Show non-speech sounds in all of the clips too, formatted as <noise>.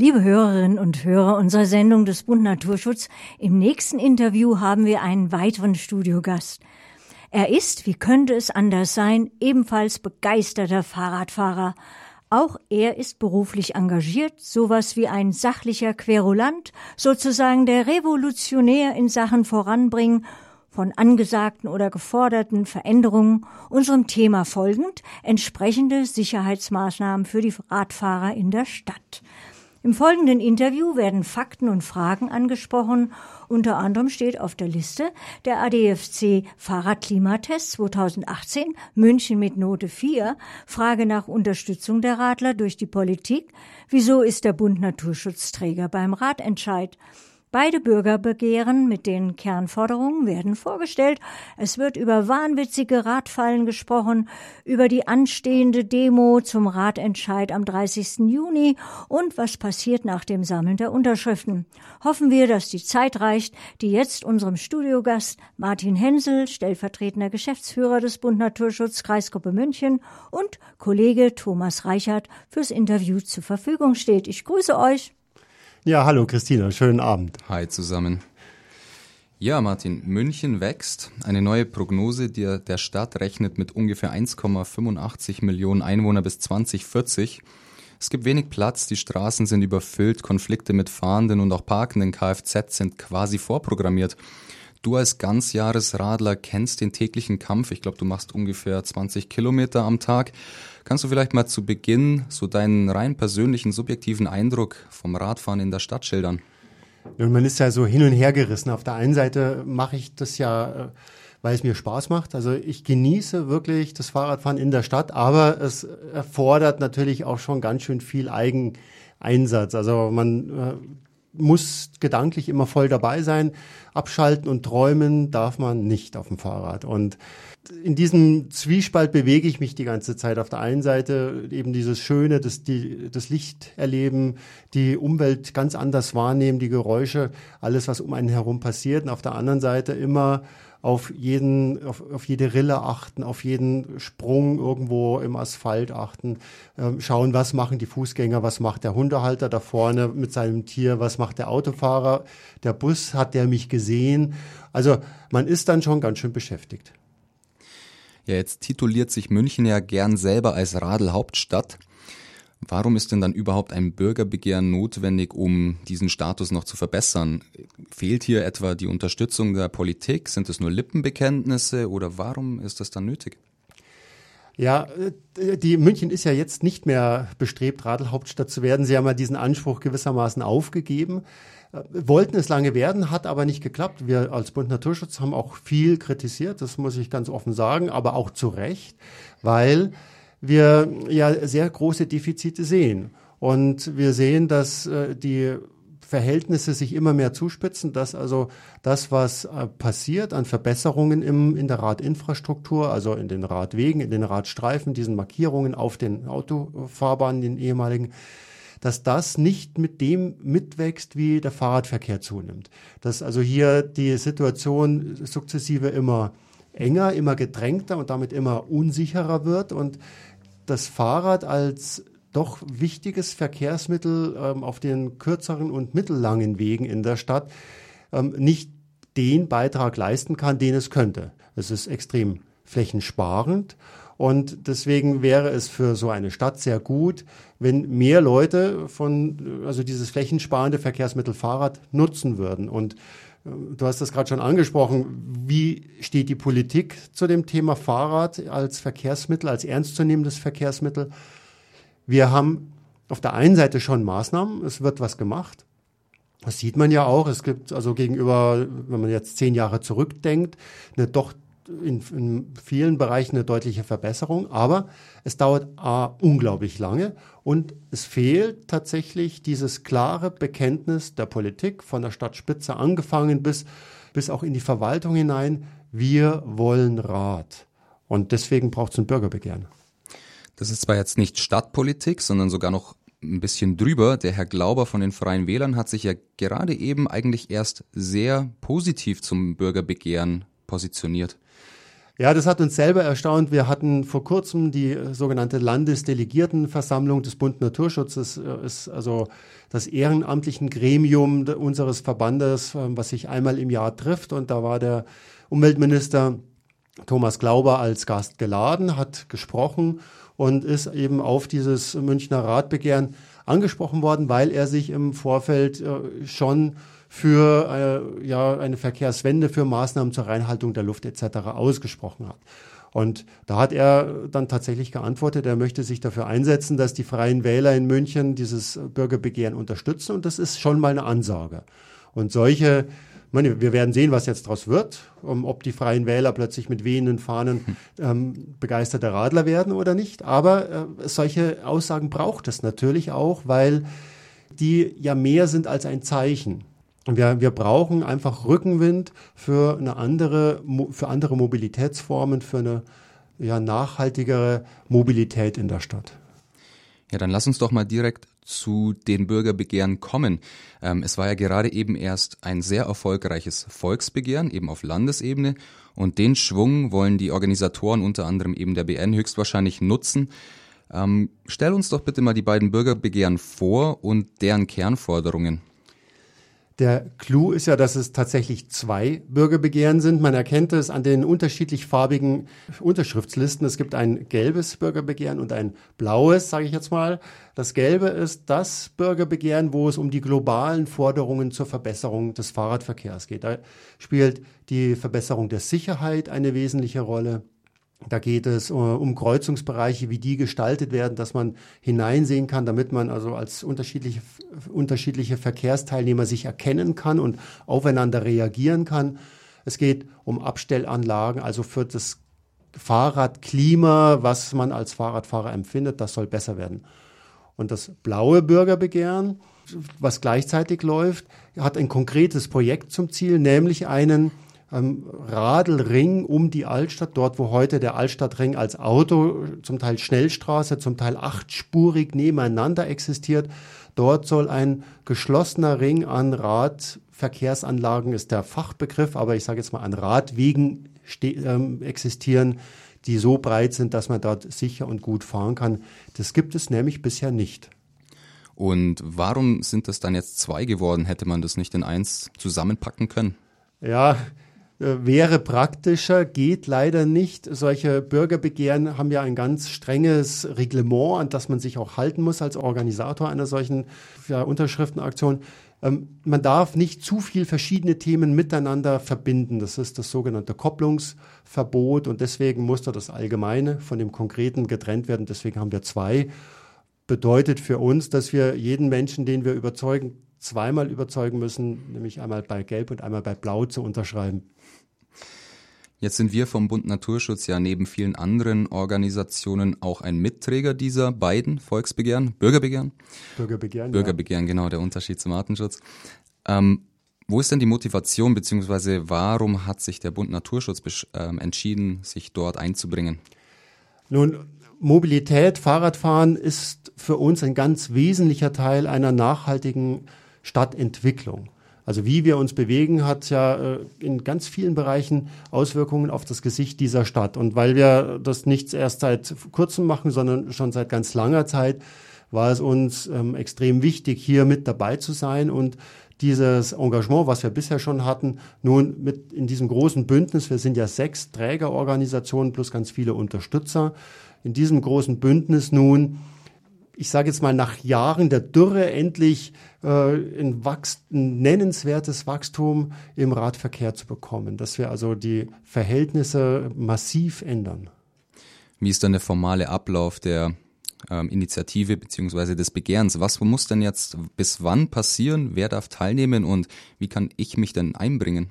Liebe Hörerinnen und Hörer unserer Sendung des Bund Naturschutz, im nächsten Interview haben wir einen weiteren Studiogast. Er ist, wie könnte es anders sein, ebenfalls begeisterter Fahrradfahrer. Auch er ist beruflich engagiert, sowas wie ein sachlicher Querulant, sozusagen der Revolutionär in Sachen Voranbringen von angesagten oder geforderten Veränderungen unserem Thema folgend entsprechende Sicherheitsmaßnahmen für die Radfahrer in der Stadt. Im folgenden Interview werden Fakten und Fragen angesprochen. Unter anderem steht auf der Liste der ADFC Fahrradklimatest 2018 München mit Note 4, Frage nach Unterstützung der Radler durch die Politik. Wieso ist der Bund Naturschutzträger beim Radentscheid? Beide Bürgerbegehren mit den Kernforderungen werden vorgestellt. Es wird über wahnwitzige Radfallen gesprochen, über die anstehende Demo zum Ratentscheid am 30. Juni und was passiert nach dem Sammeln der Unterschriften. Hoffen wir, dass die Zeit reicht, die jetzt unserem Studiogast Martin Hensel, stellvertretender Geschäftsführer des Bund Naturschutz Kreisgruppe München und Kollege Thomas Reichert fürs Interview zur Verfügung steht. Ich grüße euch. Ja, hallo Christina, schönen Abend. Hi zusammen. Ja, Martin, München wächst. Eine neue Prognose der, der Stadt rechnet mit ungefähr 1,85 Millionen Einwohner bis 2040. Es gibt wenig Platz, die Straßen sind überfüllt, Konflikte mit fahrenden und auch parkenden Kfz sind quasi vorprogrammiert. Du als Ganzjahresradler kennst den täglichen Kampf. Ich glaube, du machst ungefähr 20 Kilometer am Tag. Kannst du vielleicht mal zu Beginn so deinen rein persönlichen, subjektiven Eindruck vom Radfahren in der Stadt schildern? Und man ist ja so hin und her gerissen. Auf der einen Seite mache ich das ja, äh, weil es mir Spaß macht. Also ich genieße wirklich das Fahrradfahren in der Stadt, aber es erfordert natürlich auch schon ganz schön viel Eigeneinsatz. Also man äh, muss gedanklich immer voll dabei sein. Abschalten und träumen darf man nicht auf dem Fahrrad. Und in diesem Zwiespalt bewege ich mich die ganze Zeit. Auf der einen Seite eben dieses Schöne, das, die, das Licht erleben, die Umwelt ganz anders wahrnehmen, die Geräusche, alles, was um einen herum passiert. Und auf der anderen Seite immer auf jeden, auf, auf jede Rille achten, auf jeden Sprung irgendwo im Asphalt achten, ähm, schauen, was machen die Fußgänger, was macht der Hundehalter da vorne mit seinem Tier, was macht der Autofahrer, der Bus, hat der mich gesehen? Also man ist dann schon ganz schön beschäftigt. Ja, jetzt tituliert sich München ja gern selber als Radelhauptstadt. Warum ist denn dann überhaupt ein Bürgerbegehren notwendig, um diesen Status noch zu verbessern? Fehlt hier etwa die Unterstützung der Politik? Sind es nur Lippenbekenntnisse oder warum ist das dann nötig? Ja, äh, die München ist ja jetzt nicht mehr bestrebt, Radelhauptstadt zu werden. Sie haben ja diesen Anspruch gewissermaßen aufgegeben. Äh, wollten es lange werden, hat aber nicht geklappt. Wir als Bund Naturschutz haben auch viel kritisiert, das muss ich ganz offen sagen, aber auch zu Recht, weil wir ja sehr große Defizite sehen. Und wir sehen, dass äh, die Verhältnisse sich immer mehr zuspitzen, dass also das, was äh, passiert an Verbesserungen im, in der Radinfrastruktur, also in den Radwegen, in den Radstreifen, diesen Markierungen auf den Autofahrbahnen, den ehemaligen, dass das nicht mit dem mitwächst, wie der Fahrradverkehr zunimmt. Dass also hier die Situation sukzessive immer enger, immer gedrängter und damit immer unsicherer wird und das Fahrrad als doch wichtiges Verkehrsmittel ähm, auf den kürzeren und mittellangen Wegen in der Stadt ähm, nicht den Beitrag leisten kann, den es könnte. Es ist extrem flächensparend und deswegen wäre es für so eine Stadt sehr gut, wenn mehr Leute von, also dieses flächensparende Verkehrsmittel Fahrrad nutzen würden. Und äh, du hast das gerade schon angesprochen. Wie steht die Politik zu dem Thema Fahrrad als Verkehrsmittel, als ernstzunehmendes Verkehrsmittel? Wir haben auf der einen Seite schon Maßnahmen. Es wird was gemacht. Das sieht man ja auch. Es gibt also gegenüber, wenn man jetzt zehn Jahre zurückdenkt, eine doch in, in vielen Bereichen eine deutliche Verbesserung, aber es dauert A, unglaublich lange und es fehlt tatsächlich dieses klare Bekenntnis der Politik von der Stadtspitze angefangen bis, bis auch in die Verwaltung hinein, wir wollen Rat. Und deswegen braucht es ein Bürgerbegehren. Das ist zwar jetzt nicht Stadtpolitik, sondern sogar noch ein bisschen drüber. Der Herr Glauber von den Freien Wählern hat sich ja gerade eben eigentlich erst sehr positiv zum Bürgerbegehren positioniert. Ja, das hat uns selber erstaunt. Wir hatten vor kurzem die äh, sogenannte Landesdelegiertenversammlung des Bund Naturschutzes, äh, ist also das ehrenamtlichen Gremium unseres Verbandes, äh, was sich einmal im Jahr trifft. Und da war der Umweltminister Thomas Glauber als Gast geladen, hat gesprochen und ist eben auf dieses Münchner Ratbegehren angesprochen worden, weil er sich im Vorfeld äh, schon für äh, ja, eine Verkehrswende, für Maßnahmen zur Reinhaltung der Luft etc. ausgesprochen hat. Und da hat er dann tatsächlich geantwortet, er möchte sich dafür einsetzen, dass die Freien Wähler in München dieses Bürgerbegehren unterstützen. Und das ist schon mal eine Ansage. Und solche, meine, wir werden sehen, was jetzt daraus wird, um, ob die Freien Wähler plötzlich mit wehenden Fahnen ähm, begeisterte Radler werden oder nicht. Aber äh, solche Aussagen braucht es natürlich auch, weil die ja mehr sind als ein Zeichen. Wir, wir brauchen einfach Rückenwind für eine andere, für andere Mobilitätsformen, für eine ja, nachhaltigere Mobilität in der Stadt. Ja, dann lass uns doch mal direkt zu den Bürgerbegehren kommen. Ähm, es war ja gerade eben erst ein sehr erfolgreiches Volksbegehren, eben auf Landesebene. Und den Schwung wollen die Organisatoren, unter anderem eben der BN, höchstwahrscheinlich nutzen. Ähm, stell uns doch bitte mal die beiden Bürgerbegehren vor und deren Kernforderungen. Der Clou ist ja, dass es tatsächlich zwei Bürgerbegehren sind. Man erkennt es an den unterschiedlich farbigen Unterschriftslisten. Es gibt ein gelbes Bürgerbegehren und ein blaues, sage ich jetzt mal. Das gelbe ist das Bürgerbegehren, wo es um die globalen Forderungen zur Verbesserung des Fahrradverkehrs geht. Da spielt die Verbesserung der Sicherheit eine wesentliche Rolle. Da geht es uh, um Kreuzungsbereiche, wie die gestaltet werden, dass man hineinsehen kann, damit man also als unterschiedliche, unterschiedliche Verkehrsteilnehmer sich erkennen kann und aufeinander reagieren kann. Es geht um Abstellanlagen, also für das Fahrradklima, was man als Fahrradfahrer empfindet, das soll besser werden. Und das blaue Bürgerbegehren, was gleichzeitig läuft, hat ein konkretes Projekt zum Ziel, nämlich einen ähm, Radelring um die Altstadt, dort wo heute der Altstadtring als Auto, zum Teil Schnellstraße, zum Teil achtspurig nebeneinander existiert. Dort soll ein geschlossener Ring an Radverkehrsanlagen, ist der Fachbegriff, aber ich sage jetzt mal an Radwegen ähm, existieren, die so breit sind, dass man dort sicher und gut fahren kann. Das gibt es nämlich bisher nicht. Und warum sind das dann jetzt zwei geworden? Hätte man das nicht in eins zusammenpacken können? Ja, wäre praktischer, geht leider nicht. Solche Bürgerbegehren haben ja ein ganz strenges Reglement, an das man sich auch halten muss als Organisator einer solchen ja, Unterschriftenaktion. Ähm, man darf nicht zu viel verschiedene Themen miteinander verbinden. Das ist das sogenannte Kopplungsverbot und deswegen muss da das Allgemeine von dem Konkreten getrennt werden. Deswegen haben wir zwei. Bedeutet für uns, dass wir jeden Menschen, den wir überzeugen, zweimal überzeugen müssen, nämlich einmal bei Gelb und einmal bei Blau zu unterschreiben. Jetzt sind wir vom Bund Naturschutz ja neben vielen anderen Organisationen auch ein Mitträger dieser beiden Volksbegehren, Bürgerbegehren. Bürgerbegehren. Bürgerbegehren, ja. genau, der Unterschied zum Artenschutz. Ähm, wo ist denn die Motivation, beziehungsweise warum hat sich der Bund Naturschutz äh, entschieden, sich dort einzubringen? Nun, Mobilität, Fahrradfahren ist für uns ein ganz wesentlicher Teil einer nachhaltigen Stadtentwicklung. Also wie wir uns bewegen, hat ja äh, in ganz vielen Bereichen Auswirkungen auf das Gesicht dieser Stadt. Und weil wir das nicht erst seit kurzem machen, sondern schon seit ganz langer Zeit, war es uns ähm, extrem wichtig, hier mit dabei zu sein und dieses Engagement, was wir bisher schon hatten, nun mit in diesem großen Bündnis, wir sind ja sechs Trägerorganisationen plus ganz viele Unterstützer, in diesem großen Bündnis nun ich sage jetzt mal, nach Jahren der Dürre endlich äh, ein, Wachst ein nennenswertes Wachstum im Radverkehr zu bekommen, dass wir also die Verhältnisse massiv ändern. Wie ist dann der formale Ablauf der ähm, Initiative beziehungsweise des Begehrens? Was muss denn jetzt bis wann passieren? Wer darf teilnehmen und wie kann ich mich denn einbringen?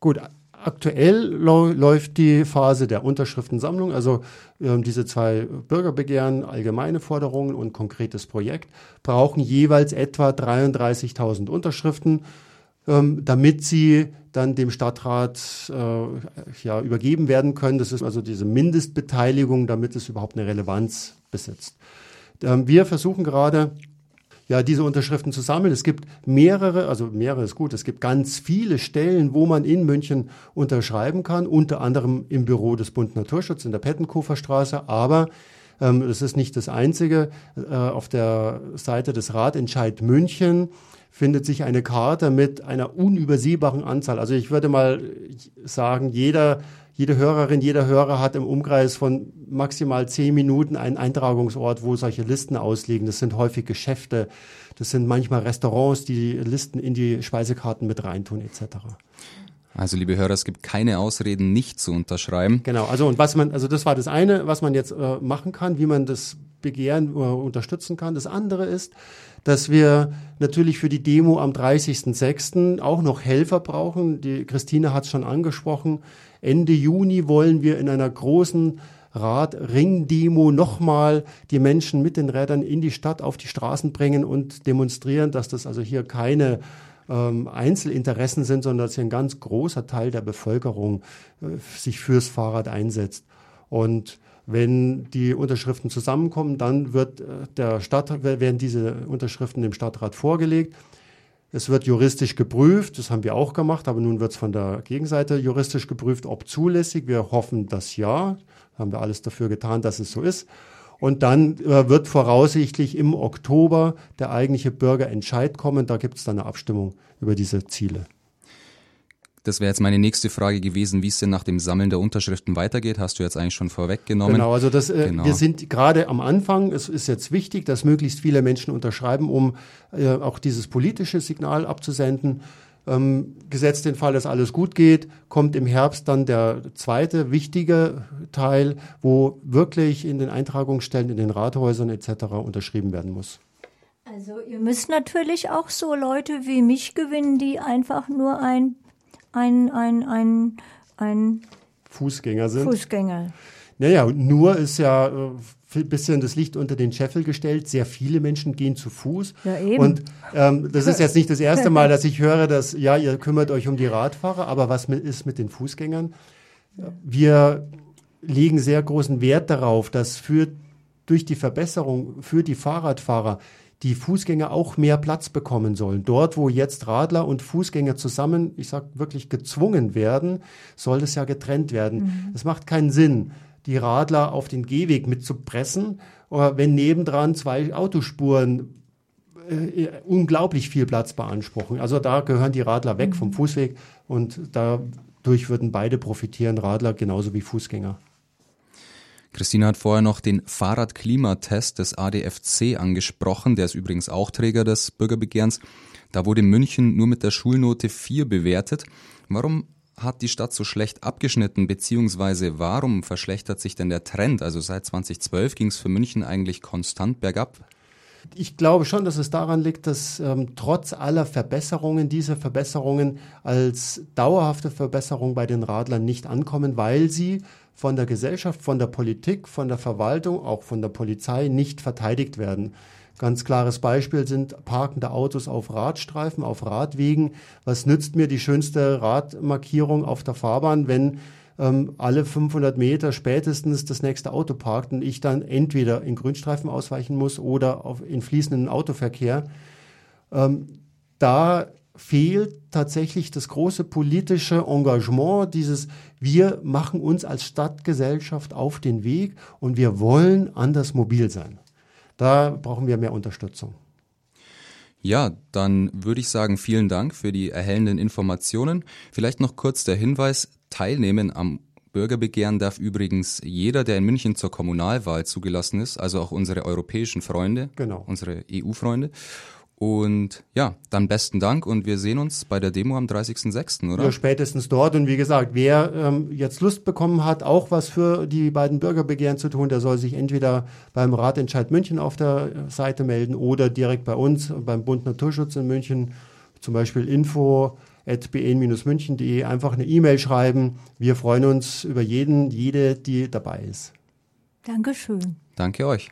Gut, Aktuell läuft die Phase der Unterschriftensammlung, also äh, diese zwei Bürgerbegehren, allgemeine Forderungen und konkretes Projekt brauchen jeweils etwa 33.000 Unterschriften, ähm, damit sie dann dem Stadtrat äh, ja, übergeben werden können. Das ist also diese Mindestbeteiligung, damit es überhaupt eine Relevanz besitzt. Ähm, wir versuchen gerade ja, diese Unterschriften zu sammeln. Es gibt mehrere, also mehrere ist gut, es gibt ganz viele Stellen, wo man in München unterschreiben kann, unter anderem im Büro des Bund Naturschutz in der Pettenkofer Straße, aber ähm, das ist nicht das Einzige. Äh, auf der Seite des Ratentscheid München findet sich eine Karte mit einer unübersehbaren Anzahl. Also ich würde mal sagen, jeder jede Hörerin, jeder Hörer hat im Umkreis von maximal zehn Minuten einen Eintragungsort, wo solche Listen ausliegen. Das sind häufig Geschäfte, das sind manchmal Restaurants, die Listen in die Speisekarten mit reintun etc. Also liebe Hörer, es gibt keine Ausreden, nicht zu unterschreiben. Genau, also und was man, also das war das eine, was man jetzt äh, machen kann, wie man das Begehren äh, unterstützen kann. Das andere ist, dass wir natürlich für die Demo am 30.06. auch noch Helfer brauchen. Die Christine hat es schon angesprochen. Ende Juni wollen wir in einer großen Rad-Ring-Demo nochmal die Menschen mit den Rädern in die Stadt auf die Straßen bringen und demonstrieren, dass das also hier keine ähm, Einzelinteressen sind, sondern dass hier ein ganz großer Teil der Bevölkerung äh, sich fürs Fahrrad einsetzt. Und wenn die Unterschriften zusammenkommen, dann wird äh, der Stadt, werden diese Unterschriften dem Stadtrat vorgelegt. Es wird juristisch geprüft, das haben wir auch gemacht, aber nun wird es von der Gegenseite juristisch geprüft, ob zulässig. Wir hoffen das ja. Haben wir alles dafür getan, dass es so ist. Und dann äh, wird voraussichtlich im Oktober der eigentliche Bürgerentscheid kommen. Da gibt es dann eine Abstimmung über diese Ziele. Das wäre jetzt meine nächste Frage gewesen, wie es denn nach dem Sammeln der Unterschriften weitergeht. Hast du jetzt eigentlich schon vorweggenommen? Genau, also das, äh, genau. wir sind gerade am Anfang. Es ist jetzt wichtig, dass möglichst viele Menschen unterschreiben, um äh, auch dieses politische Signal abzusenden. Ähm, gesetzt den Fall, dass alles gut geht, kommt im Herbst dann der zweite wichtige Teil, wo wirklich in den Eintragungsstellen, in den Rathäusern etc. unterschrieben werden muss. Also ihr müsst natürlich auch so Leute wie mich gewinnen, die einfach nur ein ein, ein, ein, ein Fußgänger sind. Fußgänger. Naja, nur ist ja ein äh, bisschen das Licht unter den Scheffel gestellt. Sehr viele Menschen gehen zu Fuß. Ja, eben. Und ähm, das ist jetzt nicht das erste Mal, <laughs> dass ich höre, dass, ja, ihr kümmert euch um die Radfahrer, aber was mit, ist mit den Fußgängern? Wir legen sehr großen Wert darauf, dass für, durch die Verbesserung für die Fahrradfahrer die Fußgänger auch mehr Platz bekommen sollen. Dort, wo jetzt Radler und Fußgänger zusammen, ich sag wirklich gezwungen werden, soll das ja getrennt werden. Mhm. Es macht keinen Sinn, die Radler auf den Gehweg mitzupressen, wenn nebendran zwei Autospuren äh, unglaublich viel Platz beanspruchen. Also da gehören die Radler weg mhm. vom Fußweg und dadurch würden beide profitieren, Radler genauso wie Fußgänger. Christina hat vorher noch den Fahrradklimatest des ADFC angesprochen, der ist übrigens auch Träger des Bürgerbegehrens. Da wurde München nur mit der Schulnote 4 bewertet. Warum hat die Stadt so schlecht abgeschnitten, beziehungsweise warum verschlechtert sich denn der Trend? Also seit 2012 ging es für München eigentlich konstant bergab. Ich glaube schon, dass es daran liegt, dass ähm, trotz aller Verbesserungen diese Verbesserungen als dauerhafte Verbesserung bei den Radlern nicht ankommen, weil sie von der Gesellschaft, von der Politik, von der Verwaltung, auch von der Polizei nicht verteidigt werden. Ganz klares Beispiel sind parkende Autos auf Radstreifen, auf Radwegen. Was nützt mir die schönste Radmarkierung auf der Fahrbahn, wenn ähm, alle 500 Meter spätestens das nächste Auto parkt und ich dann entweder in Grünstreifen ausweichen muss oder auf, in fließenden Autoverkehr? Ähm, da fehlt tatsächlich das große politische Engagement, dieses wir machen uns als Stadtgesellschaft auf den Weg und wir wollen anders mobil sein. Da brauchen wir mehr Unterstützung. Ja, dann würde ich sagen, vielen Dank für die erhellenden Informationen. Vielleicht noch kurz der Hinweis, teilnehmen am Bürgerbegehren darf übrigens jeder, der in München zur Kommunalwahl zugelassen ist, also auch unsere europäischen Freunde, genau. unsere EU-Freunde. Und ja, dann besten Dank und wir sehen uns bei der Demo am 30.06., oder? Ja, spätestens dort. Und wie gesagt, wer ähm, jetzt Lust bekommen hat, auch was für die beiden Bürgerbegehren zu tun, der soll sich entweder beim Ratentscheid München auf der Seite melden oder direkt bei uns beim Bund Naturschutz in München, zum Beispiel info bn-münchen.de einfach eine E-Mail schreiben. Wir freuen uns über jeden, jede, die dabei ist. Dankeschön. Danke euch.